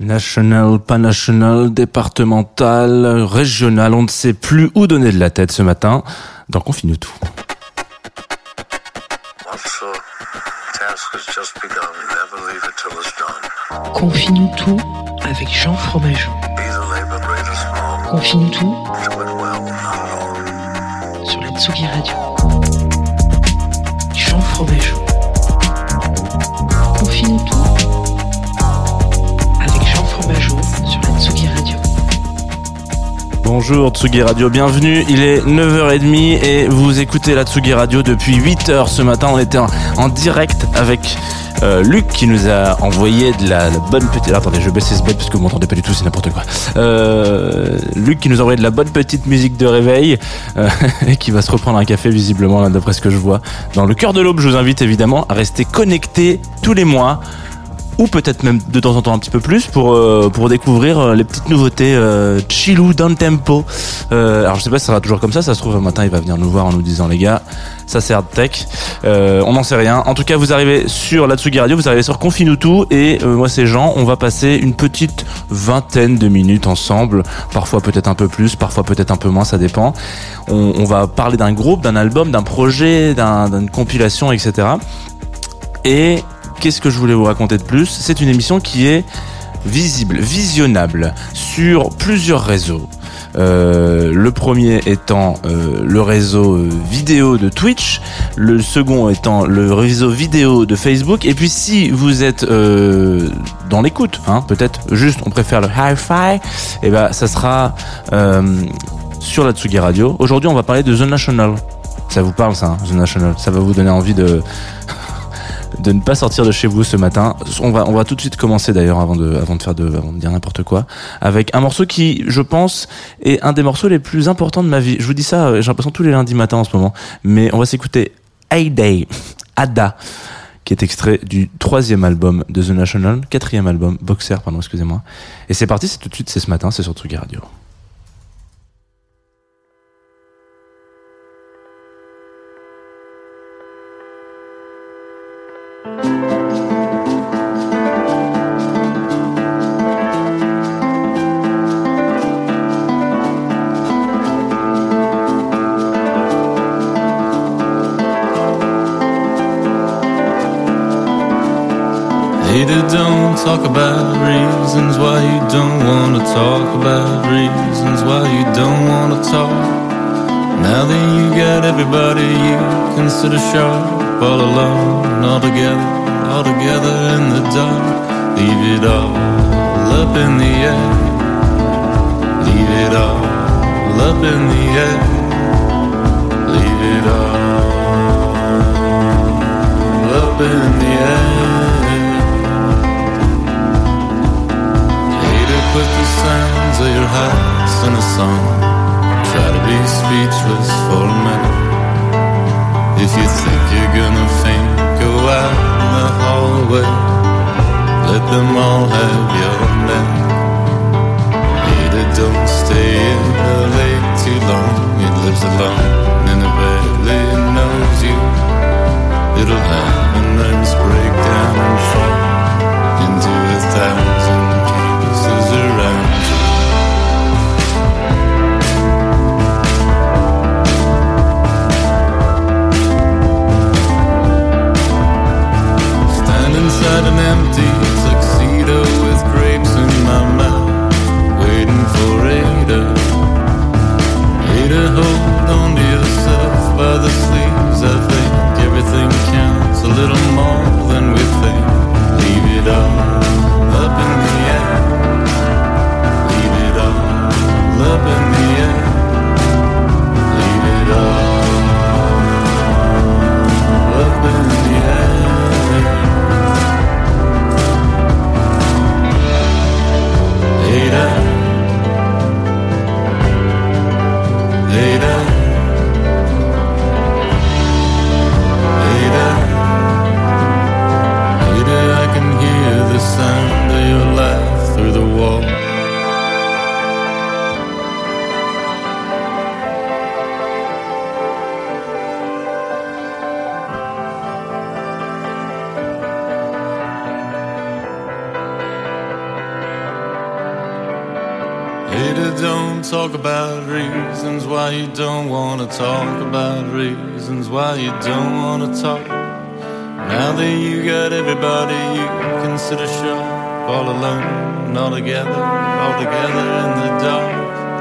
National, pas national, départemental, régional, on ne sait plus où donner de la tête ce matin. dans Confine tout. Officer, task has just begun. Never leave it till it's done. Confine-nous tout avec Jean Fromageau. Confine-nous tout sur la Tsugi Radio. Bonjour Tsugi Radio, bienvenue. Il est 9h30 et vous écoutez la Tsugi Radio depuis 8h ce matin. On était en, direct avec euh, Luc qui nous a envoyé de la, bonne petite. Attendez, je baisse ce bête parce que vous m'entendez pas du tout, c'est n'importe quoi. Euh, Luc qui nous a envoyé de la bonne petite musique de réveil euh, et qui va se reprendre un café visiblement là d'après ce que je vois. Dans le cœur de l'aube, je vous invite évidemment à rester connectés tous les mois ou peut-être même de temps en temps un petit peu plus pour euh, pour découvrir euh, les petites nouveautés euh, chillou down tempo. Euh, alors je sais pas si ça sera toujours comme ça, ça se trouve un matin il va venir nous voir en nous disant les gars, ça c'est hard tech. Euh, on n'en sait rien. En tout cas, vous arrivez sur la Tsugi Radio, vous arrivez sur Confinutu et euh, moi c'est Jean, on va passer une petite vingtaine de minutes ensemble, parfois peut-être un peu plus, parfois peut-être un peu moins, ça dépend. On, on va parler d'un groupe, d'un album, d'un projet, d'un- d'une compilation, etc. Et qu'est-ce que je voulais vous raconter de plus? C'est une émission qui est visible, visionnable sur plusieurs réseaux. Euh, le premier étant euh, le réseau vidéo de Twitch, le second étant le réseau vidéo de Facebook, et puis si vous êtes euh, dans l'écoute, hein, peut-être juste on préfère le hi-fi, et ben ça sera sur la Tsugi Radio. Aujourd'hui on va parler de The National. Ça vous parle ça, hein, The National? Ça va vous donner envie de de ne pas sortir de chez vous ce matin. On va, on va tout de suite commencer d'ailleurs avant de, avant de faire de, avant de dire n'importe quoi, avec un morceau qui, je pense, est un des morceaux les plus importants de ma vie. Je vous dis ça, euh, j'ai l'impression tous les lundis matins en ce moment, mais on va s'écouter Day, Ada, qui est extrait du troisième album de The National, quatrième album, Boxer, pardon, excusez-moi. Et c'est parti, c'est tout de suite, c'est ce matin, c'est sur Tsugi Radio. Talk about reasons why you don't wanna talk about reasons why you don't wanna talk. Now that you got everybody you consider sharp, all alone, all together, all together in the dark. Leave it all up in the air. Leave it all up in the air. Leave it all up in the air. Of your hearts in a song. Try to be speechless for a minute. If you think you're gonna faint, go out in the hallway. Let them all have your neck. About reasons why you don't wanna talk about reasons why you don't wanna talk. Now that you got everybody you consider sharp, all alone, all together, all together in the dark.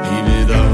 Leave it all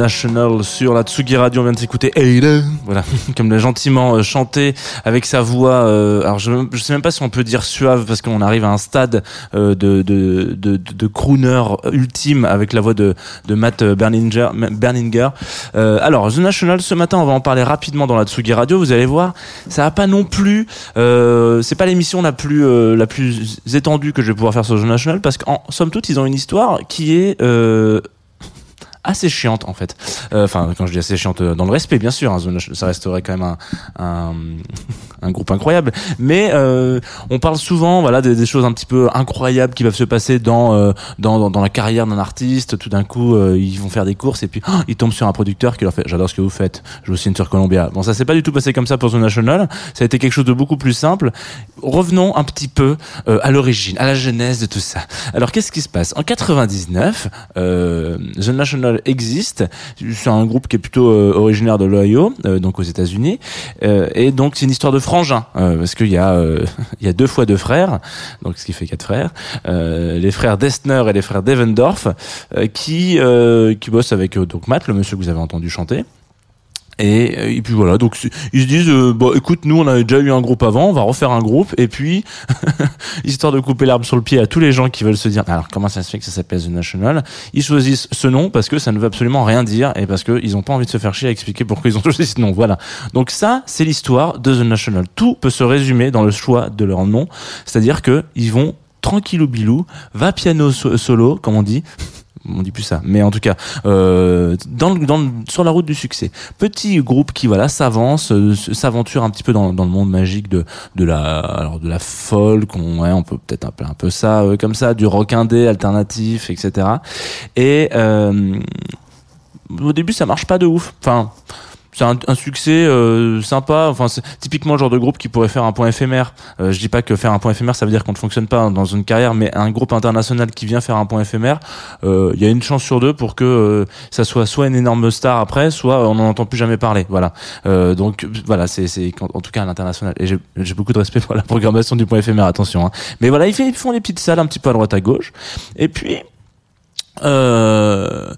National sur la Tsugi Radio, on vient de s'écouter Aiden. Voilà, comme l'a gentiment euh, chanté avec sa voix. euh, alors je, je sais même pas si on peut dire suave parce qu'on arrive à un stade euh, de, de, de, de, crooner ultime avec la voix de, de Matt Berninger. Berninger. Euh, alors The National, ce matin, on va en parler rapidement dans la Tsugi Radio. Vous allez voir, ça va pas non plus. Euh, c'est pas l'émission la plus euh, la plus étendue que je vais pouvoir faire sur The National parce qu'en somme toute, ils ont une histoire qui est euh, assez chiante en fait. Euh, Enfin, quand je dis assez chiante, euh, dans le respect bien sûr, hein, ça resterait quand même un, un groupe incroyable. Mais euh, on parle souvent, voilà, des, choses un petit peu incroyables qui peuvent se passer dans euh, dans, dans, dans la carrière d'un artiste. Tout d'un coup, euh, ils vont faire des courses et puis oh, ils tombent sur un producteur qui leur fait "J'adore ce que vous faites. Je vous signe sur Columbia." Bon, ça s'est pas du tout passé comme ça pour The National. Ça a été quelque chose de beaucoup plus simple. Revenons un petit peu euh, à l'origine, à la genèse de tout ça. Alors, qu'est-ce qui se passe? En 99, euh, The National existe. C'est un groupe qui est plutôt euh, originaire de l'Ohio, donc aux États-Unis. Et donc, c'est une histoire de frangins, euh, parce qu'il y a euh, il y a deux fois deux frères, donc ce qui fait quatre frères. Euh, les frères Destner et les frères Devendorf, qui qui bossent avec donc Matt, le monsieur que vous avez entendu chanter. Et, euh, et puis voilà, donc ils se disent, euh, bon, écoute, nous on avait déjà eu un groupe avant, on va refaire un groupe, et puis histoire de couper l'arbre sur le pied à tous les gens qui veulent se dire, alors comment ça se fait que ça s'appelle The National? Ils choisissent ce nom parce que ça ne veut absolument rien dire et parce qu'ils n'ont pas envie de se faire chier à expliquer pourquoi ils ont choisi ce nom. Voilà. Donc ça, c'est l'histoire de The National. Tout peut se résumer dans le choix de leur nom, c'est-à-dire que ils vont tranquillou bilou, va piano so- solo, comme on dit. On dit plus ça, mais en tout cas, euh, sur la route du succès. Petit groupe qui voilà s'avance, euh, s'aventure un petit peu dans, le monde magique de la alors de la folk, on, ouais, on peut peut-être appeler un peu ça euh, comme ça, du rock indé alternatif, etc. Et au début, ça marche pas de ouf. Enfin, c'est un, un succès euh, sympa. Enfin, c'est typiquement le genre de groupe qui pourrait faire un point éphémère. Euh, je dis pas que faire un point éphémère, ça veut dire qu'on ne fonctionne pas dans une carrière, mais un groupe international qui vient faire un point éphémère, euh, il y a une chance sur deux pour que euh, ça soit soit une énorme star après, soit on n'en entend plus jamais parler. Voilà. Euh, donc voilà, c'est c'est en tout cas à l'international. Et j'ai beaucoup de respect pour la programmation du point éphémère. Attention. Hein. Mais voilà, ils font des petites salles un petit peu à droite à gauche. Et puis euh,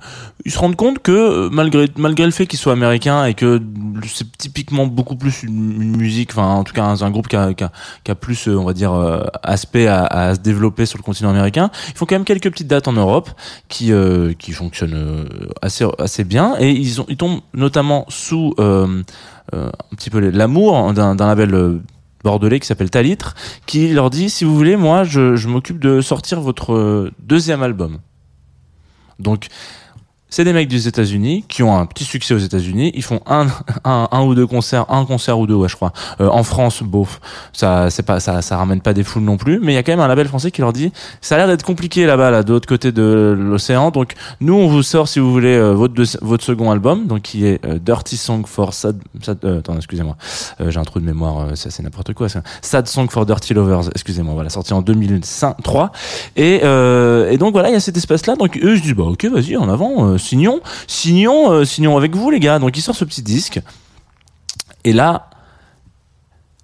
ils se rendent compte que euh, malgré malgré le fait qu'ils soient américains et que c'est typiquement beaucoup plus une, musique, enfin en tout cas un, groupe qui a, qui, a, qui a plus euh, on va dire euh, aspect à, à se développer sur le continent américain, ils font quand même quelques petites dates en Europe qui euh, qui fonctionnent assez assez bien et ils ont ils tombent notamment sous euh, un petit peu l'amour d'un label bordelais qui s'appelle Talitre, qui leur dit si vous voulez, moi, je, je m'occupe de sortir votre deuxième album. Donc, c'est des mecs des États-Unis qui ont un petit succès aux États-Unis. Ils font un, un, un ou deux concerts, un concert ou deux, ouais, je crois. Euh, en France, bof, ça, c'est pas, ça, ça ramène pas des foules non plus. Mais il y a quand même un label français qui leur dit, ça a l'air d'être compliqué là-bas, là, de l'autre côté de l'océan. Donc, nous, on vous sort, si vous voulez, euh, votre, deux- votre second album, donc qui est euh, Dirty Song for Sad. sad euh, attends, excusez-moi, Euh, j'ai un trou de mémoire, euh, ça c'est n'importe quoi. Sad Song for Dirty Lovers. Excusez-moi, voilà, sorti en 2003. Et, et donc voilà, il y a cet espace-là. Donc eux, je dis bah ok, vas-y, en avant, signons, signons, euh, signons avec vous les gars. Donc ils sortent ce petit disque. Et là,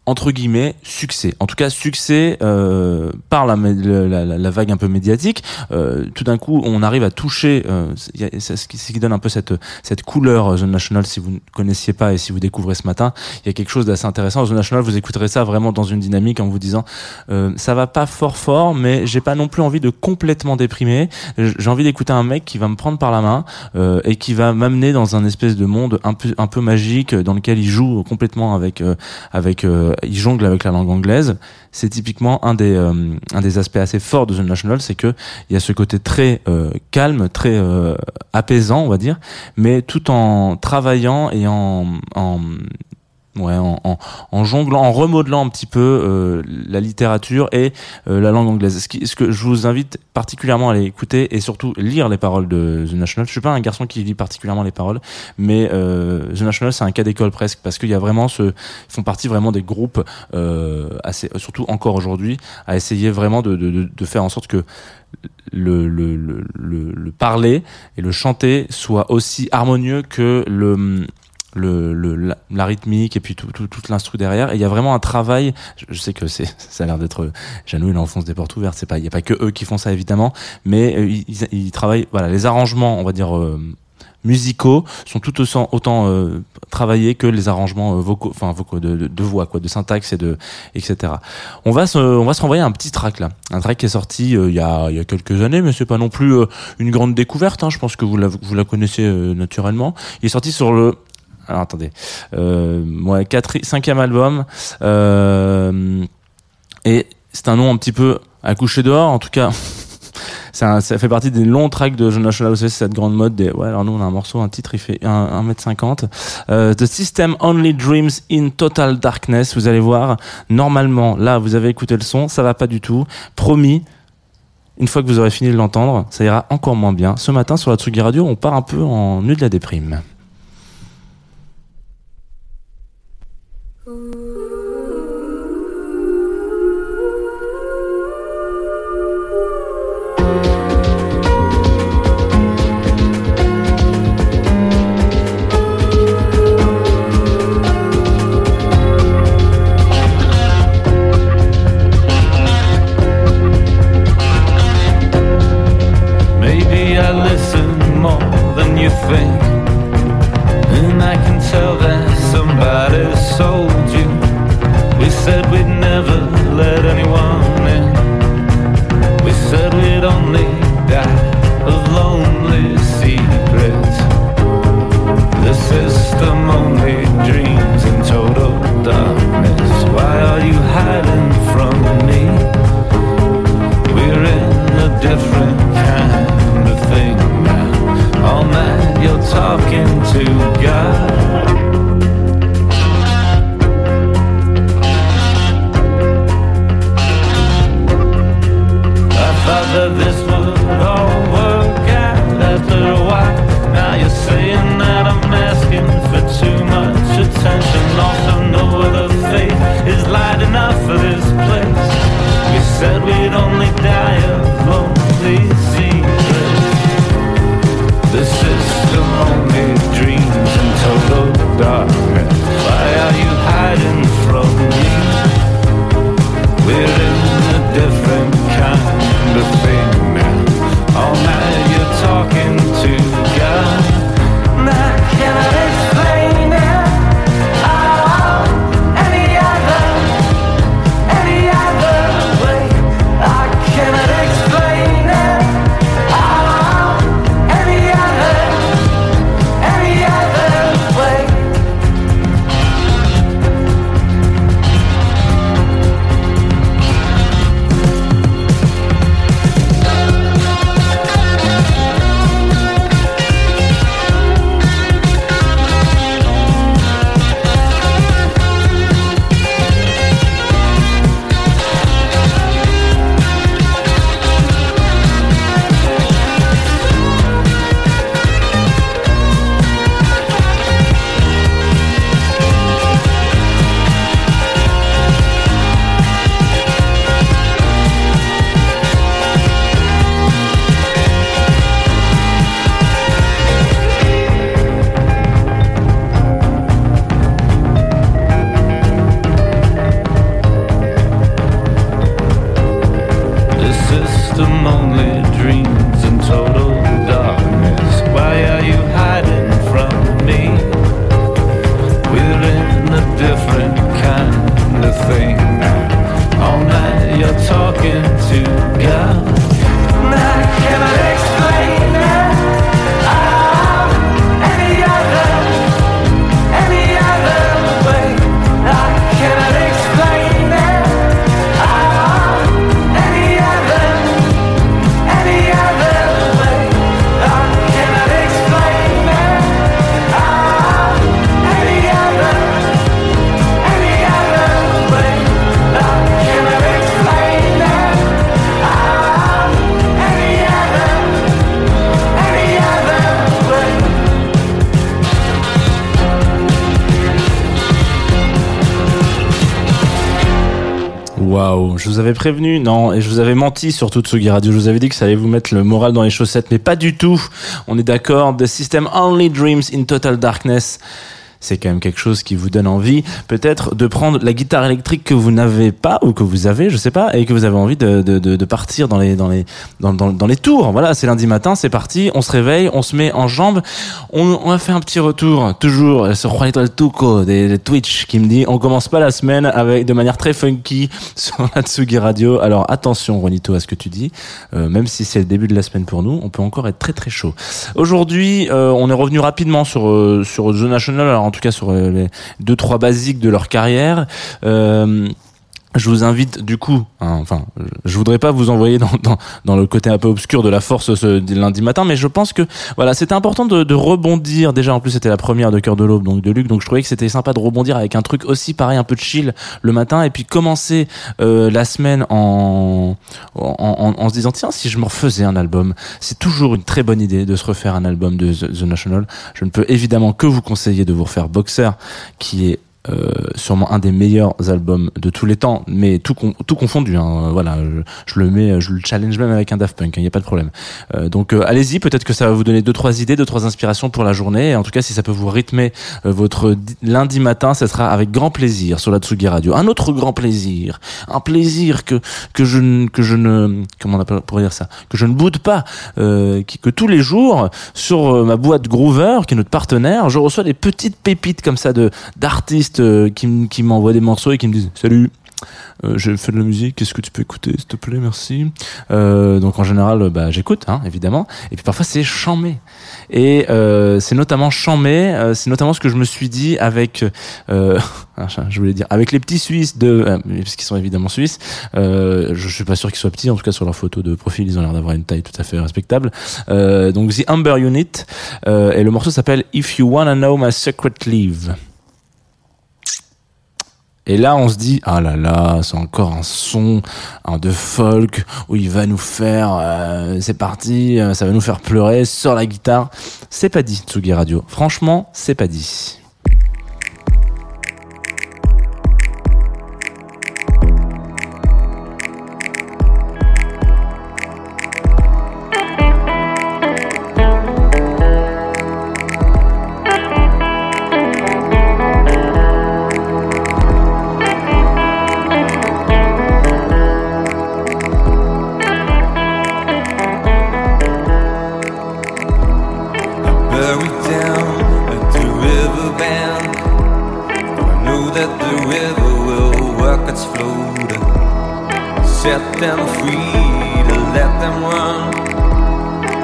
entre guillemets, succès. En tout cas, succès euh, par la, la, la- vague un peu médiatique. Euh, tout d'un coup, on arrive à toucher. Euh, c'est ce qui, donne un peu cette cette couleur euh, The National. Si vous ne connaissiez pas et si vous découvrez ce matin, il y a quelque chose d'assez intéressant. The National, vous écouterez ça vraiment dans une dynamique en vous disant, euh, ça va pas fort fort, mais j'ai pas non plus envie de complètement déprimer. J'ai envie d'écouter un mec qui va me prendre par la main euh, et qui va m'amener dans un espèce de monde un peu un peu magique dans lequel il joue complètement avec avec il jongle avec la langue anglaise. C'est typiquement un des euh, un des aspects assez forts de The National, c'est que il y a ce côté très euh, calme, très euh, apaisant, on va dire, mais tout en travaillant et en en Ouais, en, en, en jonglant, en remodelant un petit peu euh, la littérature et euh, la langue anglaise. Ce, qui, ce que je vous invite particulièrement à aller écouter et surtout lire les paroles de The National. Je suis pas un garçon qui lit particulièrement les paroles, mais euh, The National c'est un cas d'école presque parce qu'il y a vraiment ce ils font partie vraiment des groupes euh, assez surtout encore aujourd'hui à essayer vraiment de, de, de, faire en sorte que le, le, le, le, le parler et le chanter soit aussi harmonieux que le le, le la, la rythmique et puis tout, tout, toute l'instru derrière et il y a vraiment un travail je, je sais que c'est ça a l'air d'être Janou il enfonce des portes ouvertes c'est pas il y a pas que eux qui font ça évidemment mais euh, ils, ils, travaillent voilà les arrangements on va dire euh, musicaux sont tout autant, autant euh, travaillés que les arrangements euh, vocaux, enfin vocaux de, de, voix, quoi, de syntaxe et de etc. On va se, on va se renvoyer un petit track là, un track qui est sorti euh, il y a il y a quelques années, mais c'est pas non plus euh, une grande découverte. Hein, je pense que vous la vous la connaissez euh, naturellement. Il est sorti sur le alors attendez, euh, ouais, cinquième album, euh, et c'est un nom un petit peu à coucher dehors, en tout cas. Ça, fait partie des longs tracks de John National c'est cette grande mode ouais alors nous on a un morceau un titre il fait 1m50 euh, The System Only Dreams in Total Darkness. Vous allez voir normalement là vous avez écouté le son ça va pas du tout. Promis une fois que vous aurez fini de l'entendre ça ira encore moins bien. Ce matin sur la Tsugi Radio on part un peu en nuit de la déprime Waouh, je vous avais prévenu, non, et je vous avais menti sur Tsugi Radio. Je vous avais dit que ça allait vous mettre le moral dans les chaussettes, mais pas du tout. On est d'accord. The System Only Dreams in Total Darkness c'est quand même quelque chose qui vous donne envie peut-être de prendre la guitare électrique que vous n'avez pas ou que vous avez, je sais pas, et que vous avez envie de, de, de, de partir dans les dans les dans, dans, les tours. Voilà, c'est lundi matin, c'est parti, on se réveille, on se met en jambes, on, on a fait un petit retour, toujours sur Juanito El Tuco des, Twitch qui me dit on commence pas la semaine avec de manière très funky sur la Tsugi Radio. Alors attention Juanito à ce que tu dis, euh, même si c'est le début de la semaine pour nous, on peut encore être très très chaud. Aujourd'hui, euh, on est revenu rapidement sur euh, sur The National. En tout cas sur euh, les deux trois basiques de leur carrière. Euh, je vous invite du coup, hein, enfin, je voudrais pas vous envoyer dans, dans, dans, le côté un peu obscur de la force ce lundi matin, mais je pense que voilà, c'était important de, de, rebondir. Déjà, en plus, c'était la première de Cœur de l'Aube, donc de Luc, donc je trouvais que c'était sympa de rebondir avec un truc aussi pareil, un peu de chill le matin, et puis commencer euh, la semaine en, en, en, en, se disant tiens, si je me refaisais un album, c'est toujours une très bonne idée de se refaire un album de The, The National. Je ne peux évidemment que vous conseiller de vous refaire Boxer, qui est sûrement un des meilleurs albums de tous les temps, mais tout, tout confondu. Hein, voilà, je, le mets, je le challenge même avec un Daft Punk, il hein, n'y a pas de problème. Euh, donc euh, allez-y, peut-être que ça va vous donner deux trois idées, deux trois inspirations pour la journée. Et en tout cas, si ça peut vous rythmer euh, votre lundi matin, ça sera avec grand plaisir sur la Tsugi Radio. Un autre grand plaisir, un plaisir que que je que je ne comment on pourrait dire ça, que je ne boude pas, euh, qui, que tous les jours sur ma boîte Groover, qui est notre partenaire, je reçois des petites pépites comme ça de d'artistes euh, qui, m'envoient des morceaux et qui me disent salut euh, j'ai fait de la musique, qu'est-ce que tu peux écouter, s'il te plaît, merci. Euh, donc en général, bah, j'écoute, hein, évidemment. Et puis parfois c'est chamé. Et euh, c'est notamment chamé, c'est notamment ce que je me suis dit avec, euh, je voulais dire, avec les petits Suisses de, parce qu'ils sont évidemment Suisses. je suis pas sûr qu'ils soient petits, en tout cas sur leur photo de profil, ils ont l'air d'avoir une taille tout à fait respectable. donc The Amber Unit, et le morceau s'appelle If You Wanna Know My Secret Leave. Et là, on se dit, ah là là, c'est encore un son un de folk où il va nous faire, euh, c'est parti, ça va nous faire pleurer sur la guitare. C'est pas dit, Tsugi Radio. Franchement, c'est pas dit. set them free, to let them run,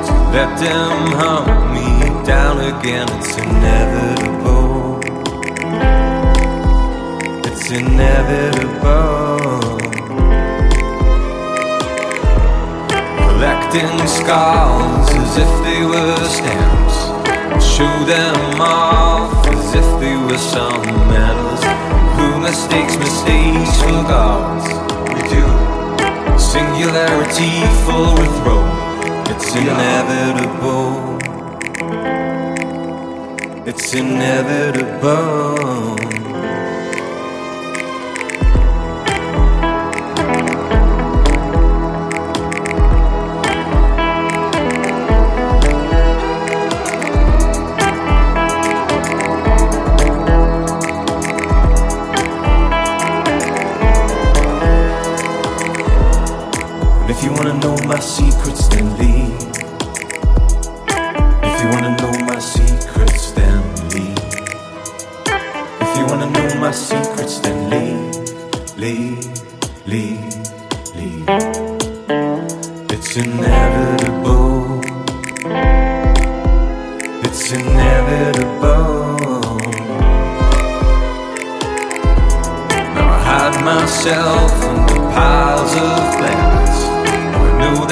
to let them hunt me down again. It's inevitable. It's inevitable. Collecting scars as if they were stamps, show them off as if they were some medals. Who mistakes mistakes for gods? Singularity full withdraw, it's inevitable. It's inevitable.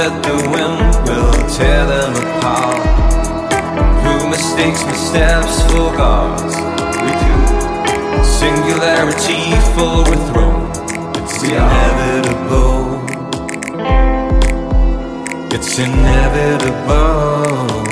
that the wind will tear them apart. Who mistakes missteps for gods? We do. Singularity overthrown. It's inevitable. It's inevitable.